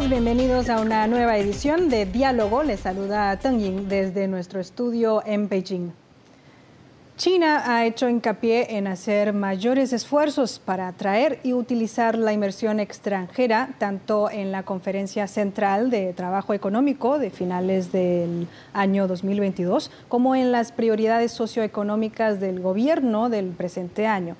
Bienvenidos a una nueva edición de Diálogo. Les saluda Teng Ying desde nuestro estudio en Beijing. China ha hecho hincapié en hacer mayores esfuerzos para atraer y utilizar la inversión extranjera, tanto en la Conferencia Central de Trabajo Económico de finales del año 2022, como en las prioridades socioeconómicas del gobierno del presente año.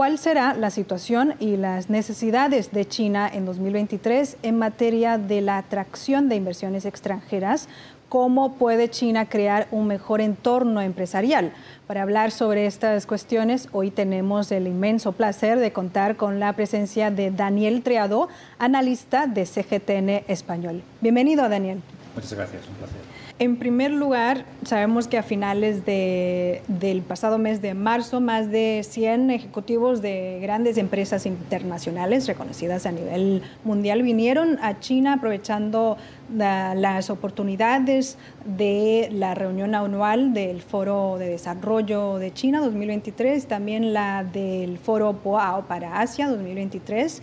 ¿Cuál será la situación y las necesidades de China en 2023 en materia de la atracción de inversiones extranjeras? ¿Cómo puede China crear un mejor entorno empresarial? Para hablar sobre estas cuestiones, hoy tenemos el inmenso placer de contar con la presencia de Daniel Triado, analista de CGTN Español. Bienvenido, Daniel. Muchas gracias, un placer. En primer lugar, sabemos que a finales del pasado mes de marzo, más de 100 ejecutivos de grandes empresas internacionales reconocidas a nivel mundial vinieron a China aprovechando las oportunidades de la reunión anual del Foro de Desarrollo de China 2023, también la del Foro POAO para Asia 2023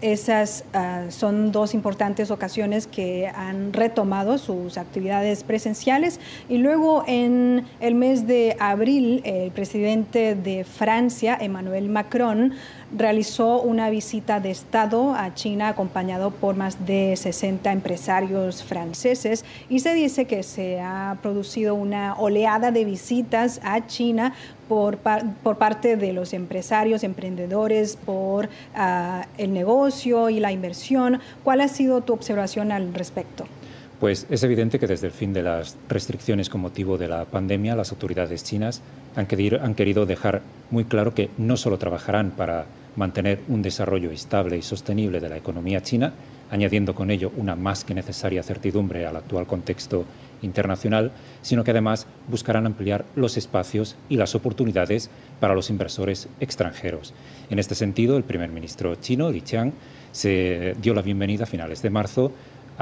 esas ah, son dos importantes ocasiones que han retomado sus actividades presenciales. Y luego en el mes de abril el presidente de Francia, Emmanuel Macron, realizó una visita de Estado a China acompañado por más de 60 empresarios franceses y se dice que se ha producido una oleada de visitas a China por, por parte de los empresarios, emprendedores, por ah, el negocio y la inversión. ¿Cuál ha sido tu observación al respecto? Pues es evidente que desde el fin de las restricciones con motivo de la pandemia, las autoridades chinas han querido dejar muy claro que no solo trabajarán para mantener un desarrollo estable y sostenible de la economía china, añadiendo con ello una más que necesaria certidumbre al actual contexto internacional, sino que además buscarán ampliar los espacios y las oportunidades para los inversores extranjeros. En este sentido, el primer ministro chino, Li Qiang, se dio la bienvenida a finales de marzo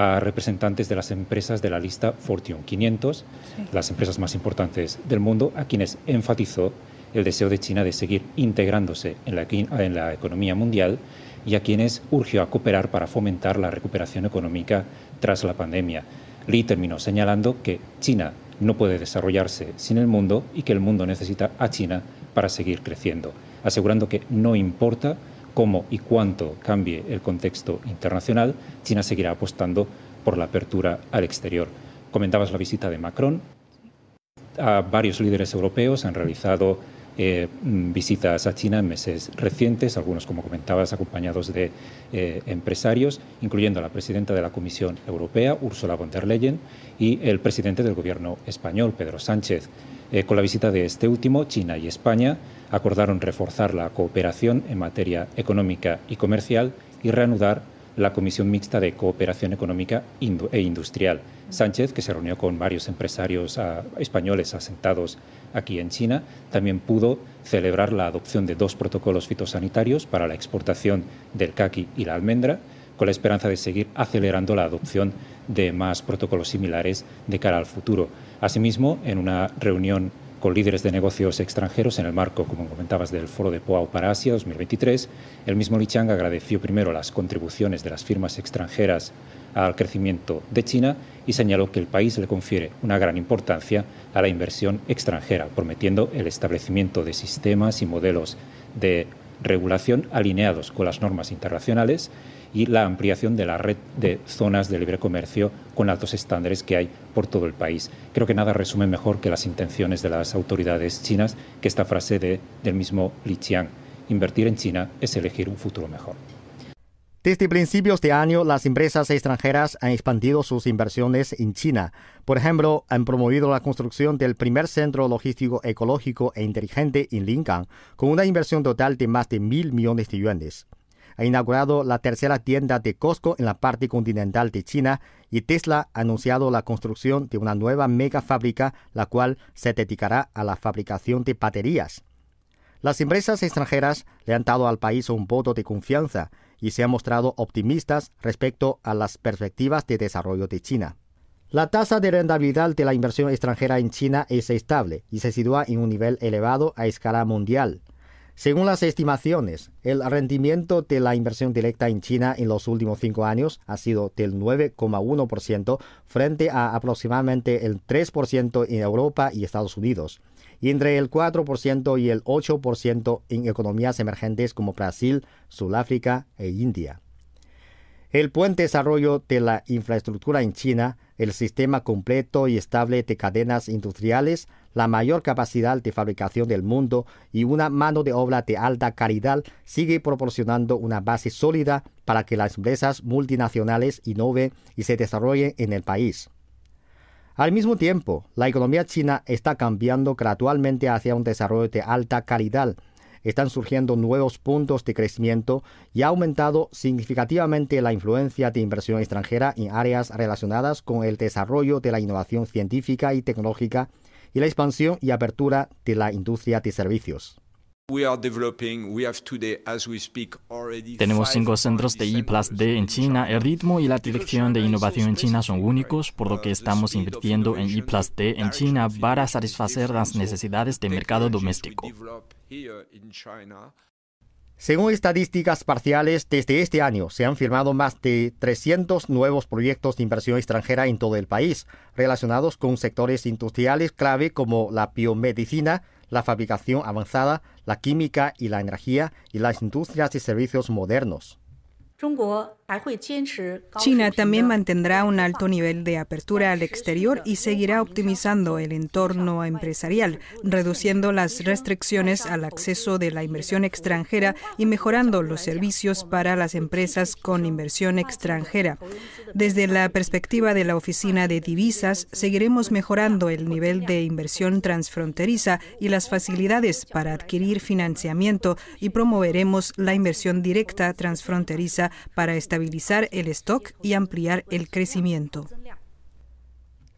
a representantes de las empresas de la lista Fortune 500, las empresas más importantes del mundo, a quienes enfatizó el deseo de China de seguir integrándose en la, en la economía mundial y a quienes urgió a cooperar para fomentar la recuperación económica tras la pandemia. Li terminó señalando que China no puede desarrollarse sin el mundo y que el mundo necesita a China para seguir creciendo, asegurando que no importa cómo y cuánto cambie el contexto internacional, China seguirá apostando por la apertura al exterior. Comentabas la visita de Macron. A varios líderes europeos han realizado eh, visitas a China en meses recientes, algunos, como comentabas, acompañados de eh, empresarios, incluyendo a la presidenta de la Comisión Europea, Ursula von der Leyen, y el presidente del Gobierno español, Pedro Sánchez. Eh, con la visita de este último, China y España acordaron reforzar la cooperación en materia económica y comercial y reanudar la Comisión Mixta de Cooperación Económica e Industrial. Sánchez, que se reunió con varios empresarios ah, españoles asentados aquí en China, también pudo celebrar la adopción de dos protocolos fitosanitarios para la exportación del caqui y la almendra, con la esperanza de seguir acelerando la adopción de más protocolos similares de cara al futuro. Asimismo, en una reunión con líderes de negocios extranjeros en el marco, como comentabas, del Foro de Poao para Asia 2023. El mismo Li Chang agradeció primero las contribuciones de las firmas extranjeras al crecimiento de China y señaló que el país le confiere una gran importancia a la inversión extranjera, prometiendo el establecimiento de sistemas y modelos de regulación alineados con las normas internacionales y la ampliación de la red de zonas de libre comercio con altos estándares que hay por todo el país. Creo que nada resume mejor que las intenciones de las autoridades chinas que esta frase de, del mismo Li Qiang. Invertir en China es elegir un futuro mejor. Desde principios de año, las empresas extranjeras han expandido sus inversiones en China. Por ejemplo, han promovido la construcción del primer centro logístico ecológico e inteligente en Lingang, con una inversión total de más de mil millones de yuanes ha inaugurado la tercera tienda de Costco en la parte continental de China y Tesla ha anunciado la construcción de una nueva mega fábrica, la cual se dedicará a la fabricación de baterías. Las empresas extranjeras le han dado al país un voto de confianza y se han mostrado optimistas respecto a las perspectivas de desarrollo de China. La tasa de rentabilidad de la inversión extranjera en China es estable y se sitúa en un nivel elevado a escala mundial. Según las estimaciones, el rendimiento de la inversión directa en China en los últimos cinco años ha sido del 9,1% frente a aproximadamente el 3% en Europa y Estados Unidos, y entre el 4% y el 8% en economías emergentes como Brasil, Sudáfrica e India. El buen desarrollo de la infraestructura en China, el sistema completo y estable de cadenas industriales, la mayor capacidad de fabricación del mundo y una mano de obra de alta calidad sigue proporcionando una base sólida para que las empresas multinacionales innoven y se desarrollen en el país. Al mismo tiempo, la economía china está cambiando gradualmente hacia un desarrollo de alta calidad están surgiendo nuevos puntos de crecimiento y ha aumentado significativamente la influencia de inversión extranjera en áreas relacionadas con el desarrollo de la innovación científica y tecnológica y la expansión y apertura de la industria de servicios. Tenemos cinco centros de I D en China. El ritmo y la dirección de innovación en China son únicos, por lo que estamos invirtiendo en I D en China para satisfacer las necesidades del mercado doméstico. Según estadísticas parciales, desde este año se han firmado más de 300 nuevos proyectos de inversión extranjera en todo el país, relacionados con sectores industriales clave como la biomedicina, la fabricación avanzada, la química y la energía y las industrias y servicios modernos. China también mantendrá un alto nivel de apertura al exterior y seguirá optimizando el entorno empresarial, reduciendo las restricciones al acceso de la inversión extranjera y mejorando los servicios para las empresas con inversión extranjera. Desde la perspectiva de la Oficina de Divisas, seguiremos mejorando el nivel de inversión transfronteriza y las facilidades para adquirir financiamiento y promoveremos la inversión directa transfronteriza para estabilizar el stock y ampliar el crecimiento.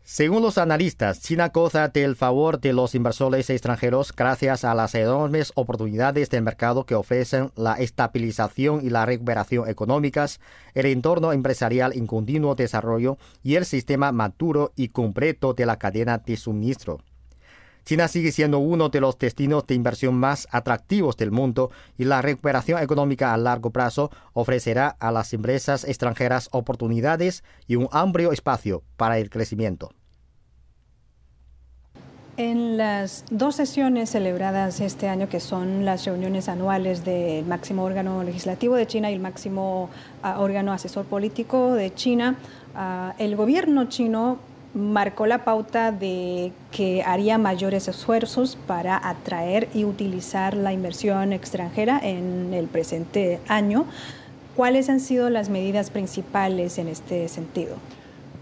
Según los analistas, China goza del favor de los inversores extranjeros gracias a las enormes oportunidades del mercado que ofrecen la estabilización y la recuperación económicas, el entorno empresarial en continuo desarrollo y el sistema maduro y completo de la cadena de suministro. China sigue siendo uno de los destinos de inversión más atractivos del mundo y la recuperación económica a largo plazo ofrecerá a las empresas extranjeras oportunidades y un amplio espacio para el crecimiento. En las dos sesiones celebradas este año, que son las reuniones anuales del máximo órgano legislativo de China y el máximo ah, órgano asesor político de China, ah, el gobierno chino marcó la pauta de que haría mayores esfuerzos para atraer y utilizar la inversión extranjera en el presente año. ¿Cuáles han sido las medidas principales en este sentido?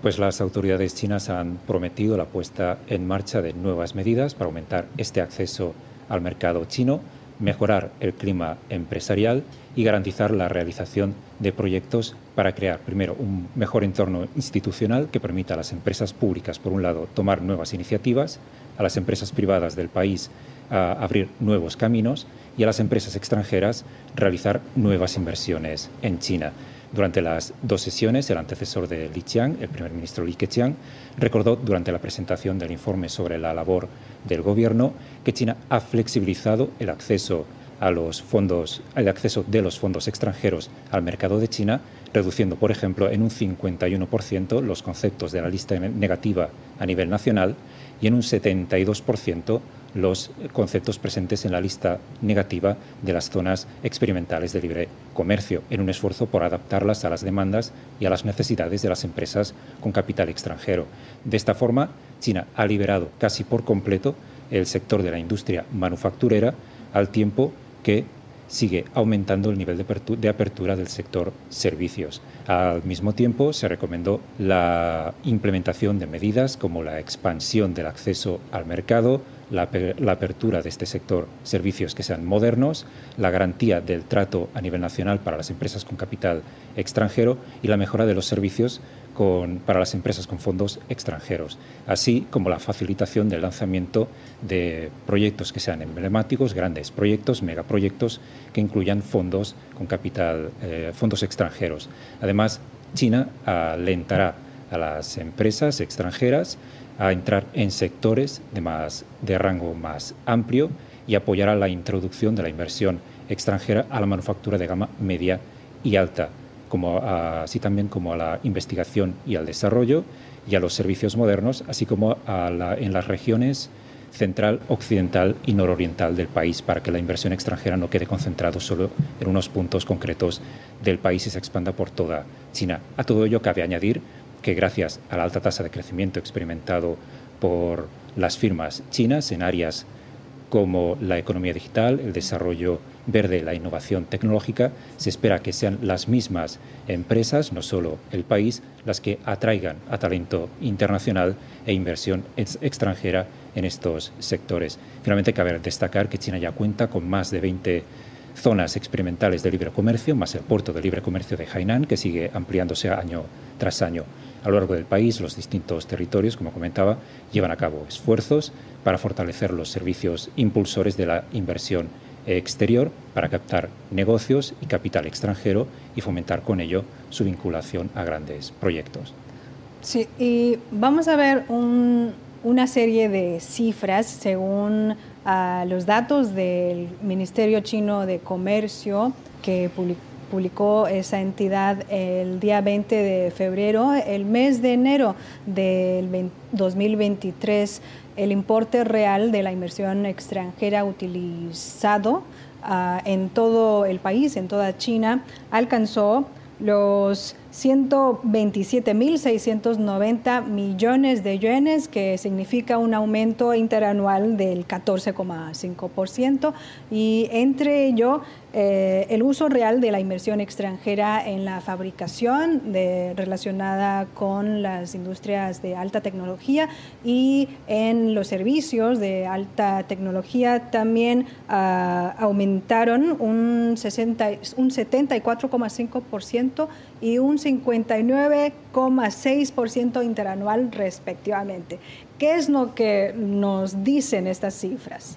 Pues las autoridades chinas han prometido la puesta en marcha de nuevas medidas para aumentar este acceso al mercado chino, mejorar el clima empresarial y garantizar la realización de proyectos para crear, primero, un mejor entorno institucional que permita a las empresas públicas, por un lado, tomar nuevas iniciativas, a las empresas privadas del país a abrir nuevos caminos y a las empresas extranjeras realizar nuevas inversiones en China. Durante las dos sesiones, el antecesor de Li Qiang, el primer ministro Li Keqiang, recordó durante la presentación del informe sobre la labor del gobierno que China ha flexibilizado el acceso a los fondos, el acceso de los fondos extranjeros al mercado de China, reduciendo, por ejemplo, en un 51% los conceptos de la lista negativa a nivel nacional y en un 72% los conceptos presentes en la lista negativa de las zonas experimentales de libre comercio, en un esfuerzo por adaptarlas a las demandas y a las necesidades de las empresas con capital extranjero. De esta forma, China ha liberado casi por completo el sector de la industria manufacturera al tiempo que sigue aumentando el nivel de apertura del sector servicios. Al mismo tiempo, se recomendó la implementación de medidas como la expansión del acceso al mercado, la, apertura de este sector servicios que sean modernos, la garantía del trato a nivel nacional para las empresas con capital extranjero y la mejora de los servicios para las empresas con fondos extranjeros, así como la facilitación del lanzamiento de proyectos que sean emblemáticos, grandes proyectos, megaproyectos que incluyan fondos con capital, eh, fondos extranjeros. Además, China alentará a las empresas extranjeras a entrar en sectores de, más, de rango más amplio y apoyará la introducción de la inversión extranjera a la manufactura de gama media y alta, así también como a la investigación y al desarrollo y a los servicios modernos, así como en las regiones central, occidental y nororiental del país, para que la inversión extranjera no quede concentrada solo en unos puntos concretos del país y se expanda por toda China. A todo ello cabe añadir que gracias a la alta tasa de crecimiento experimentado por las firmas chinas en áreas como la economía digital, el desarrollo verde, la innovación tecnológica, se espera que sean las mismas empresas, no solo el país, las que atraigan a talento internacional e inversión extranjera en estos sectores. Finalmente, cabe destacar que China ya cuenta con más de 20 zonas experimentales de libre comercio, más el puerto de libre comercio de Hainan, que sigue ampliándose año tras año. A lo largo del país, los distintos territorios, como comentaba, llevan a cabo esfuerzos para fortalecer los servicios impulsores de la inversión exterior para captar negocios y capital extranjero y fomentar con ello su vinculación a grandes proyectos. Sí, y vamos a ver una serie de cifras según ah, los datos del Ministerio Chino de Comercio que publicó esa entidad el día 20 de febrero. El mes de enero del 2023 el importe real de la inversión extranjera utilizado ah, en todo el país, en toda China, alcanzó los 127.690 millones de yuanes, que significa un aumento interanual del 14,5%. Y entre ello, eh, el uso real de la inversión extranjera en la fabricación de, relacionada con las industrias de alta tecnología y en los servicios de alta tecnología también ah, aumentaron un, 60, un 74,5% y un 59,6% interanual respectivamente. ¿Qué es lo que nos dicen estas cifras?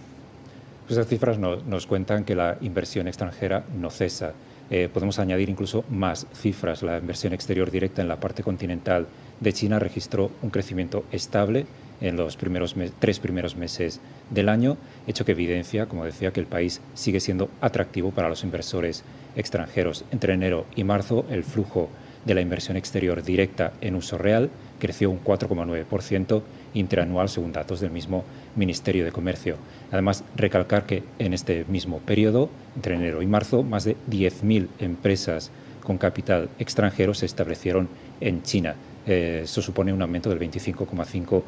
Pues estas cifras nos cuentan que la inversión extranjera no cesa. Eh, podemos añadir incluso más cifras. La inversión exterior directa en la parte continental de China registró un crecimiento estable en los primeros tres primeros meses del año, hecho que evidencia, como decía, que el país sigue siendo atractivo para los inversores extranjeros. Entre enero y marzo, el flujo de la inversión exterior directa en uso real creció un 4,9% interanual según datos del mismo Ministerio de Comercio. Además, recalcar que en este mismo periodo, entre enero y marzo, más de 10.000 empresas con capital extranjero se establecieron en China. Eh, eso supone un aumento del 25,5%.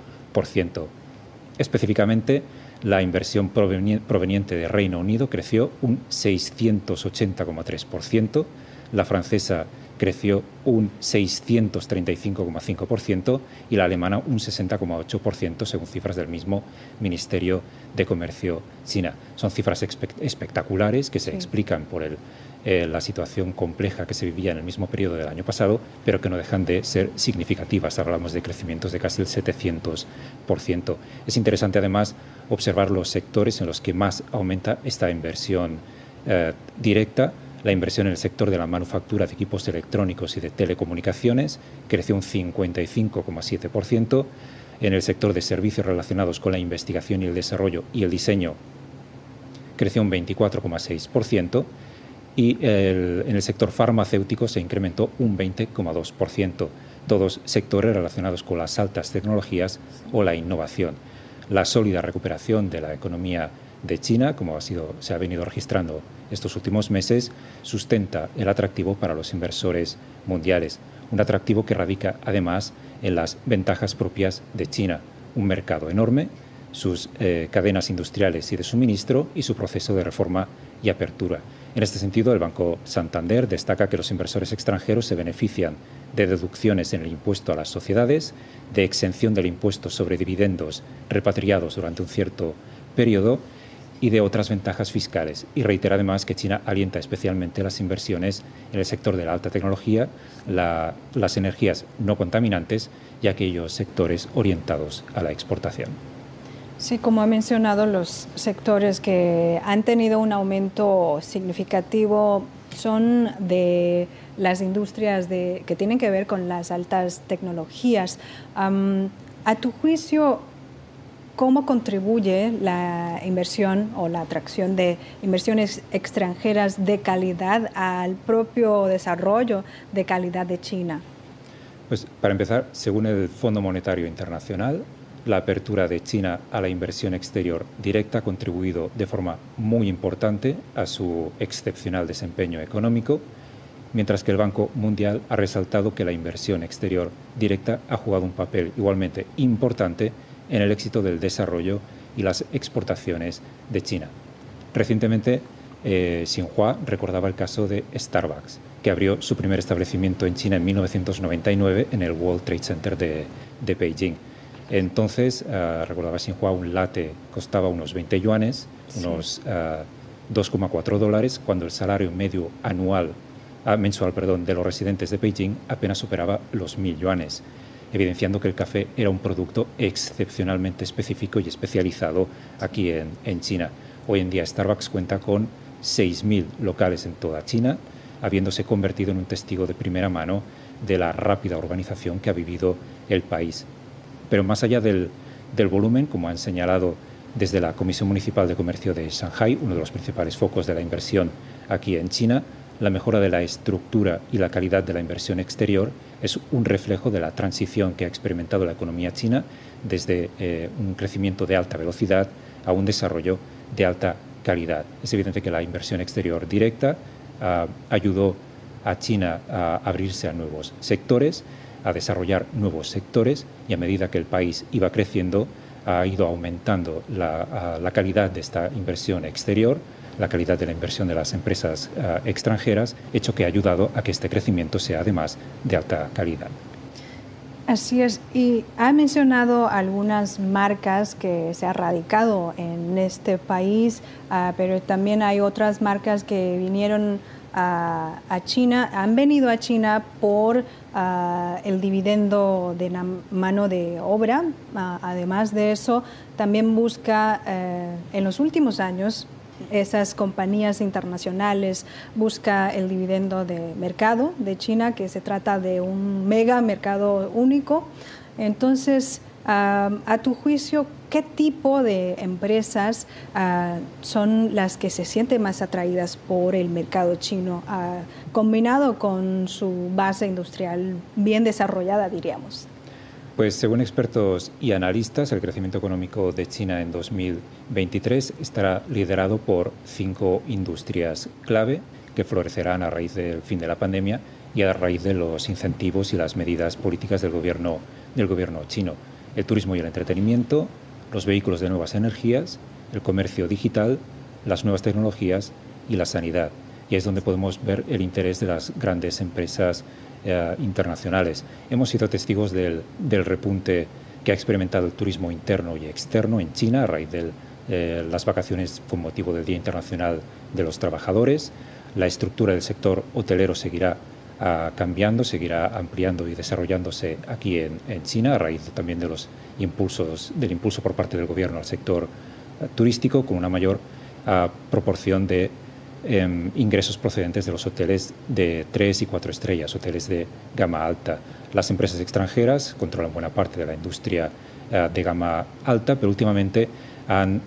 Específicamente, la inversión proveniente de Reino Unido creció un 680,3%, la francesa creció un 635,5% y la alemana un 60,8% según cifras del mismo Ministerio de Comercio China. Son cifras espectaculares que se explican por el, eh, la situación compleja que se vivía en el mismo periodo del año pasado, pero que no dejan de ser significativas. Hablamos de crecimientos de casi el 700%. Es interesante además observar los sectores en los que más aumenta esta inversión eh, directa la inversión en el sector de la manufactura de equipos electrónicos y de telecomunicaciones creció un 55,7%. En el sector de servicios relacionados con la investigación y el desarrollo y el diseño creció un 24,6% y en el sector farmacéutico se incrementó un 20,2%, todos sectores relacionados con las altas tecnologías o la innovación. La sólida recuperación de la economía de China, como se ha venido registrando estos últimos meses, sustenta el atractivo para los inversores mundiales. Un atractivo que radica además en las ventajas propias de China, un mercado enorme, sus eh, cadenas industriales y de suministro y su proceso de reforma y apertura. En este sentido, el Banco Santander destaca que los inversores extranjeros se benefician de deducciones en el impuesto a las sociedades, de exención del impuesto sobre dividendos repatriados durante un cierto periodo y de otras ventajas fiscales. Y reitera además que China alienta especialmente las inversiones en el sector de la alta tecnología, las energías no contaminantes y aquellos sectores orientados a la exportación. Sí, como ha mencionado, los sectores que han tenido un aumento significativo son de las industrias de, que tienen que ver con las altas tecnologías. a tu juicio, cómo contribuye la inversión o la atracción de inversiones extranjeras de calidad al propio desarrollo de calidad de China. Pues para empezar, según el Fondo Monetario Internacional, la apertura de China a la inversión exterior directa ha contribuido de forma muy importante a su excepcional desempeño económico, mientras que el Banco Mundial ha resaltado que la inversión exterior directa ha jugado un papel igualmente importante en el éxito del desarrollo y las exportaciones de China. Recientemente, eh, Xinhua recordaba el caso de Starbucks, que abrió su primer establecimiento en China en 1999 en el World Trade Center de, Beijing. Entonces, uh, recordaba Xinhua, un latte costaba unos 20 yuanes, unos 2,4 ah, dólares, cuando el salario medio anual, ah, mensual perdón, de los residentes de Beijing apenas superaba los 1.000 yuanes evidenciando que el café era un producto excepcionalmente específico y especializado aquí en, China. Hoy en día Starbucks cuenta con 6.000 locales en toda China, habiéndose convertido en un testigo de primera mano de la rápida urbanización que ha vivido el país. Pero más allá del, volumen, como han señalado desde la Comisión Municipal de Comercio de Shanghai, uno de los principales focos de la inversión aquí en China, la mejora de la estructura y la calidad de la inversión exterior es un reflejo de la transición que ha experimentado la economía china desde eh, un crecimiento de alta velocidad a un desarrollo de alta calidad. Es evidente que la inversión exterior directa ah, ayudó a China a abrirse a nuevos sectores, a desarrollar nuevos sectores y a medida que el país iba creciendo ha ido aumentando la, ah, la calidad de esta inversión exterior la calidad de la inversión de las empresas eh, extranjeras, hecho que ha ayudado a que este crecimiento sea además de alta calidad. Así es, y ha mencionado algunas marcas que se han radicado en este país, ah, pero también hay otras marcas que vinieron a, China, han venido a China por ah, el dividendo de la mano de obra. Además de eso, también busca eh, en los últimos años esas compañías internacionales busca el dividendo de mercado de China, que se trata de un mega mercado único. Entonces, a tu juicio, ¿qué tipo de empresas ah, son las que se sienten más atraídas por el mercado chino, ah, combinado con su base industrial bien desarrollada, diríamos? Pues según expertos y analistas, el crecimiento económico de China en 2023 estará liderado por cinco industrias clave que florecerán a raíz del fin de la pandemia y a raíz de los incentivos y las medidas políticas del gobierno, del gobierno chino. El turismo y el entretenimiento, los vehículos de nuevas energías, el comercio digital, las nuevas tecnologías y la sanidad. Y es donde podemos ver el interés de las grandes empresas eh, internacionales. Hemos sido testigos del, repunte que ha experimentado el turismo interno y externo en China a raíz de eh, las vacaciones con motivo del Día Internacional de los Trabajadores. La estructura del sector hotelero seguirá cambiando, seguirá ampliando y desarrollándose aquí en, China a raíz también de los impulsos, del impulso por parte del gobierno al sector eh, turístico con una mayor ah, proporción de Em, ingresos procedentes de los hoteles de tres y cuatro estrellas, hoteles de gama alta. Las empresas extranjeras controlan buena parte de la industria de gama alta, pero últimamente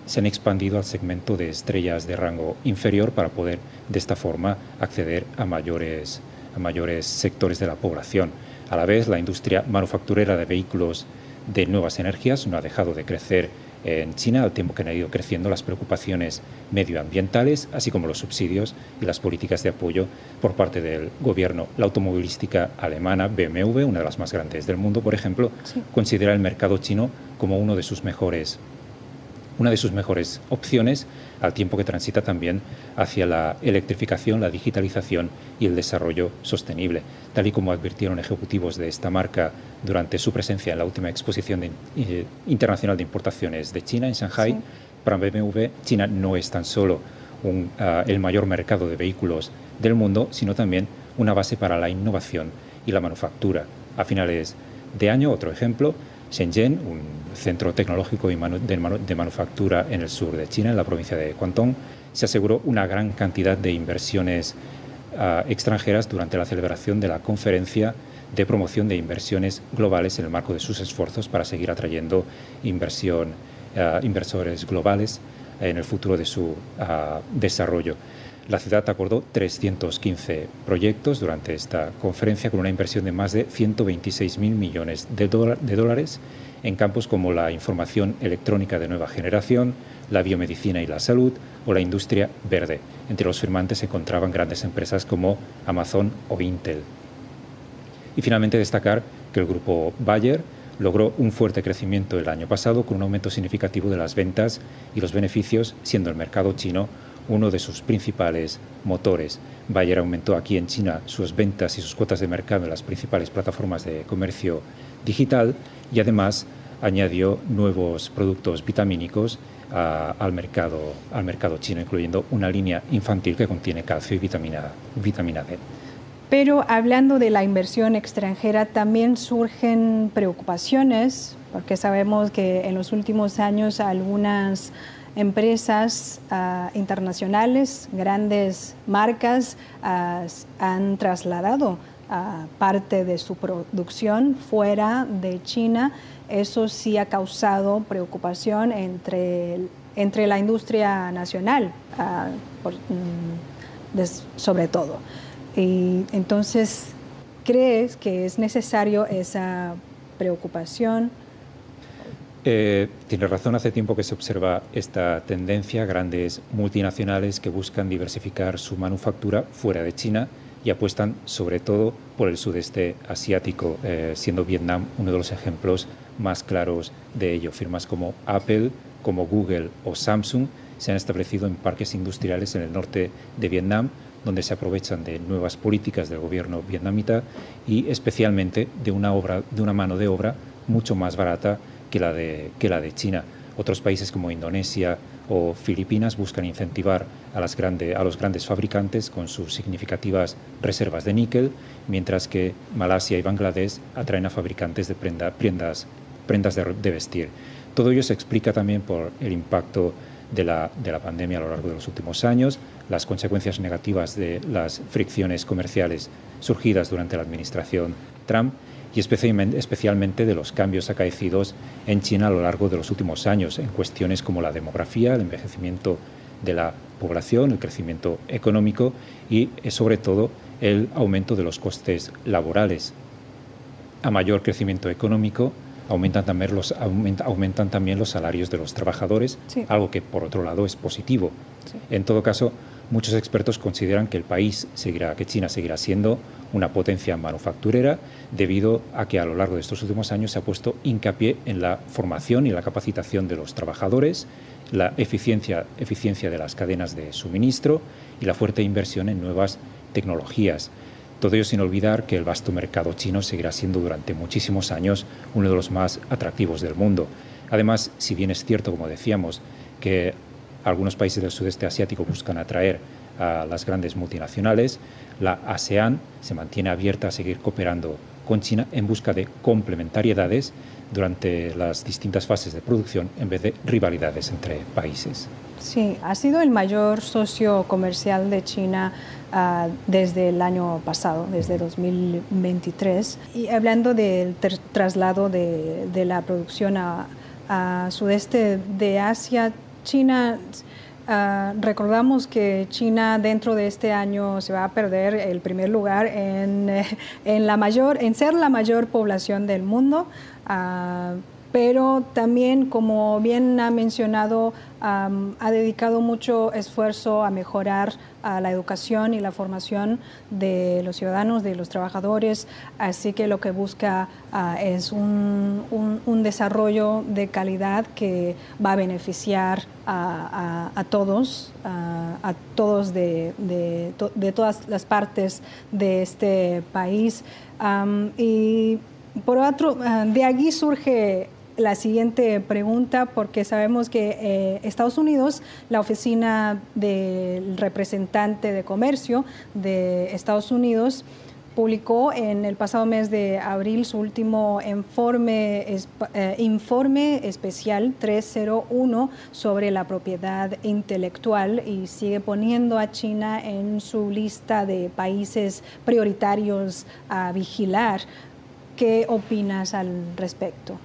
se han expandido al segmento de estrellas de rango inferior para poder de esta forma acceder a mayores, a mayores sectores de la población. A la vez, la industria manufacturera de vehículos de nuevas energías no ha dejado de crecer en China, al tiempo que han ido creciendo las preocupaciones medioambientales, así como los subsidios y las políticas de apoyo por parte del gobierno. La automovilística alemana, BMW, una de las más grandes del mundo, por ejemplo, considera el mercado chino como uno de sus mejores una de sus mejores opciones, al tiempo que transita también hacia la electrificación, la digitalización y el desarrollo sostenible. Tal y como advirtieron ejecutivos de esta marca durante su presencia en la última exposición eh, internacional de importaciones de China en Shanghai, para BMW China no es tan solo ah, el mayor mercado de vehículos del mundo, sino también una base para la innovación y la manufactura. A finales de año, otro ejemplo, Shenzhen, un centro tecnológico de, manufactura en el sur de China, en la provincia de Guangdong, se aseguró una gran cantidad de inversiones ah, extranjeras durante la celebración de la conferencia de promoción de inversiones globales en el marco de sus esfuerzos para seguir atrayendo inversión inversores globales en el futuro de su desarrollo. La ciudad acordó 315 proyectos durante esta conferencia con una inversión de más de 126.000 millones de, dólares en campos como la información electrónica de nueva generación, la biomedicina y la salud o la industria verde. Entre los firmantes se encontraban grandes empresas como Amazon o Intel. Y finalmente destacar que el grupo Bayer logró un fuerte crecimiento el año pasado con un aumento significativo de las ventas y los beneficios, siendo el mercado chino uno de sus principales motores. Bayer aumentó aquí en China sus ventas y sus cuotas de mercado en las principales plataformas de comercio digital y además añadió nuevos productos vitamínicos al, mercado, al mercado chino, incluyendo una línea infantil que contiene calcio y vitamina, vitamina D. Pero hablando de la inversión extranjera, también surgen preocupaciones, porque sabemos que en los últimos años algunas empresas ah, internacionales, grandes marcas ah, han trasladado ah, parte de su producción fuera de China. Eso sí ha causado preocupación entre, entre la industria nacional, mm, sobre todo. Y entonces, ¿crees que es necesario esa preocupación? Eh, tiene razón, hace tiempo que se observa esta tendencia, grandes multinacionales que buscan diversificar su manufactura fuera de China y apuestan sobre todo por el sudeste asiático, eh, siendo Vietnam uno de los ejemplos más claros de ello. Firmas como Apple, como Google o Samsung se han establecido en parques industriales en el norte de Vietnam, donde se aprovechan de nuevas políticas del gobierno vietnamita y especialmente de una, obra, de una mano de obra mucho más barata que la de, que la de China. Otros países como Indonesia o Filipinas buscan incentivar a, los grandes fabricantes con sus significativas reservas de níquel, mientras que Malasia y Bangladesh atraen a fabricantes de prendas, prendas de, de, vestir. Todo ello se explica también por el impacto de la, de la pandemia a lo largo de los últimos años, las consecuencias negativas de las fricciones comerciales surgidas durante la administración Trump y especialmente de los cambios acaecidos en China a lo largo de los últimos años en cuestiones como la demografía, el envejecimiento de la población, el crecimiento económico y eh, sobre todo el aumento de los costes laborales. A mayor crecimiento económico aumentan también los, aumentan también los salarios de los trabajadores, algo que por otro lado es positivo. En todo caso, muchos expertos consideran que el país seguirá, que China seguirá siendo una potencia manufacturera debido a que a lo largo de estos últimos años se ha puesto hincapié en la formación y la capacitación de los trabajadores, la eficiencia, eficiencia de las cadenas de suministro y la fuerte inversión en nuevas tecnologías. Todo ello sin olvidar que el vasto mercado chino seguirá siendo durante muchísimos años uno de los más atractivos del mundo. Además, si bien es cierto, como decíamos, que algunos países del sudeste asiático buscan atraer a las grandes multinacionales, la ASEAN se mantiene abierta a seguir cooperando con China en busca de complementariedades durante las distintas fases de producción en vez de rivalidades entre países. Sí, ha sido el mayor socio comercial de China uh, desde el año pasado, desde 2023. Y hablando del traslado de, de, la producción a, a sudeste de Asia, China Ah, recordamos que China dentro de este año se va a perder el primer lugar en, en la mayor, en ser la mayor población del mundo. Uh, pero también, como bien ha mencionado, ha dedicado mucho esfuerzo a mejorar la educación y la formación de los ciudadanos, de los trabajadores, así que lo que busca ah, es un, desarrollo de calidad que va a beneficiar a, todos, a todos de, de, todas las partes de este país. y por otro, ah, de allí surge la siguiente pregunta porque sabemos que eh, Estados Unidos, la oficina del representante de comercio de Estados Unidos, publicó en el pasado mes de abril su último informe, eh, informe especial 301 sobre la propiedad intelectual y sigue poniendo a China en su lista de países prioritarios a vigilar. ¿Qué opinas al respecto?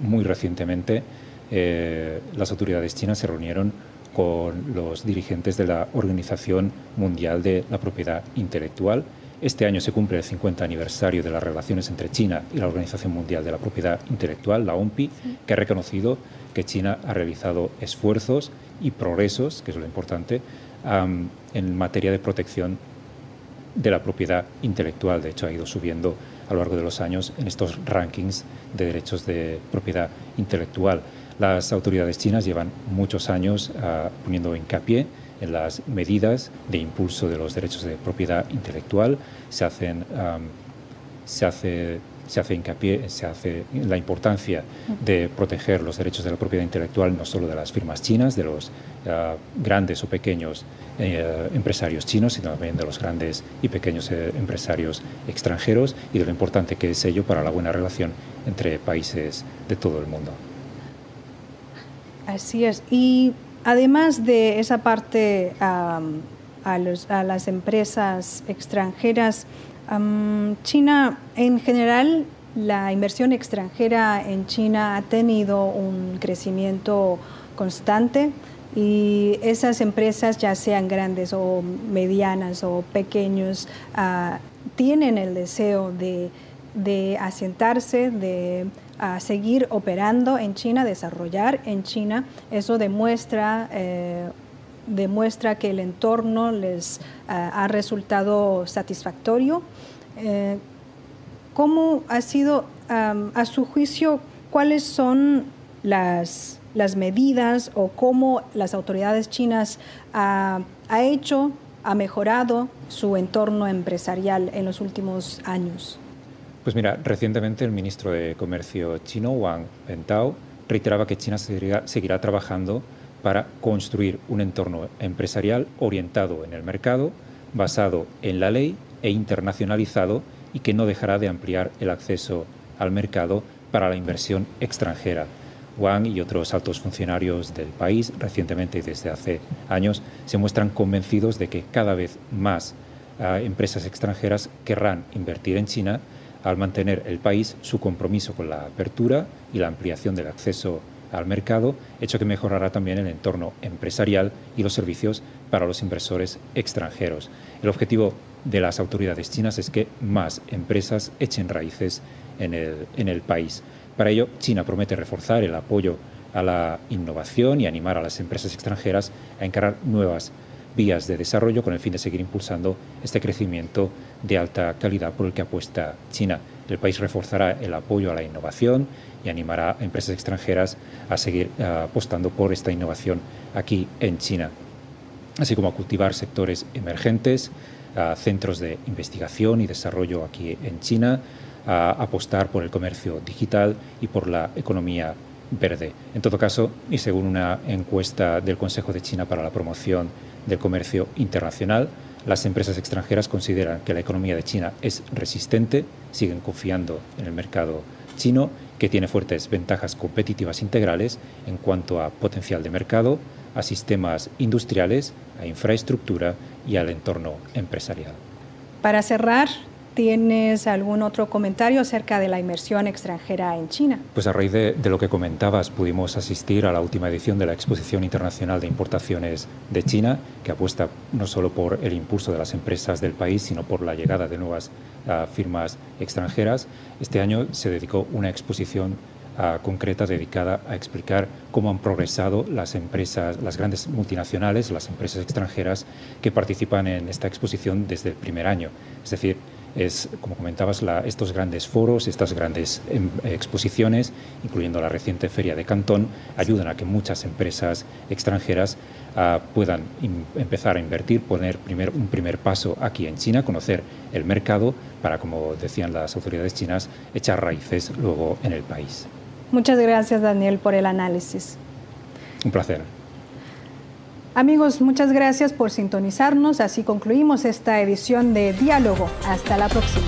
Muy recientemente eh, las autoridades chinas se reunieron con los dirigentes de la Organización Mundial de la Propiedad Intelectual. Este año se cumple el 50 aniversario de las relaciones entre China y la Organización Mundial de la Propiedad Intelectual, la OMPI, que ha reconocido que China ha realizado esfuerzos y progresos, que es lo importante, en materia de protección de la propiedad intelectual. De hecho, ha ido subiendo a lo largo de los años en estos rankings de derechos de propiedad intelectual. Las autoridades chinas llevan muchos años uh, poniendo hincapié en las medidas de impulso de los derechos de propiedad intelectual. Se hacen se hace se hace hincapié, se hace la importancia de proteger los derechos de la propiedad intelectual no solo de las firmas chinas, de los uh, grandes o pequeños uh, empresarios chinos, sino también de los grandes y pequeños uh, empresarios extranjeros y de lo importante que es ello para la buena relación entre países de todo el mundo. Así es. Y además de esa parte a, los, a, las empresas extranjeras, China en general, la inversión extranjera en China ha tenido un crecimiento constante y esas empresas, ya sean grandes o medianas o pequeños, uh, tienen el deseo de, de asentarse, de a seguir operando en China, desarrollar en China. Eso demuestra, eh, demuestra que el entorno les eh, ha resultado satisfactorio. Eh, ¿Cómo ha sido, a su juicio, cuáles son las, las medidas o cómo las autoridades chinas ha hecho, ha mejorado su entorno empresarial en los últimos años? Pues mira, recientemente el ministro de Comercio chino, Wang Wentao, reiteraba que China seguirá, trabajando para construir un entorno empresarial orientado en el mercado, basado en la ley e internacionalizado y que no dejará de ampliar el acceso al mercado para la inversión extranjera. Wang y otros altos funcionarios del país, recientemente y desde hace años, se muestran convencidos de que cada vez más ah, empresas extranjeras querrán invertir en China al mantener el país su compromiso con la apertura y la ampliación del acceso al mercado, hecho que mejorará también el entorno empresarial y los servicios para los inversores extranjeros. El objetivo de las autoridades chinas es que más empresas echen raíces en el, país. Para ello, China promete reforzar el apoyo a la innovación y animar a las empresas extranjeras a encarar nuevas vías de desarrollo con el fin de seguir impulsando este crecimiento de alta calidad por el que apuesta China. El país reforzará el apoyo a la innovación y animará a empresas extranjeras a seguir eh, apostando por esta innovación aquí en China, así como a cultivar sectores emergentes, centros de investigación y desarrollo aquí en China, a apostar por el comercio digital y por la economía verde. En todo caso, y según una encuesta del Consejo de China para la promoción del comercio internacional, las empresas extranjeras consideran que la economía de China es resistente, siguen confiando en el mercado chino, que tiene fuertes ventajas competitivas integrales en cuanto a potencial de mercado, a sistemas industriales, a infraestructura y al entorno empresarial. Para cerrar, ¿Tienes algún otro comentario acerca de la inversión extranjera en China? Pues a raíz de, lo que comentabas, pudimos asistir a la última edición de la Exposición Internacional de Importaciones de China, que apuesta no solo por el impulso de las empresas del país, sino por la llegada de nuevas uh, firmas extranjeras. Este año se dedicó una exposición uh, concreta dedicada a explicar cómo han progresado las empresas, las grandes multinacionales, las empresas extranjeras que participan en esta exposición desde el primer año. Es decir, es, como comentabas, estos grandes foros, estas grandes em, exposiciones, incluyendo la reciente Feria de Cantón, ayudan a que muchas empresas extranjeras ah, puedan empezar a invertir, poner primer, un primer paso aquí en China, conocer el mercado para, como decían las autoridades chinas, echar raíces luego en el país. Muchas gracias, Daniel, por el análisis. Un placer. Amigos, muchas gracias por sintonizarnos. Así concluimos esta edición de Diálogo. Hasta la próxima.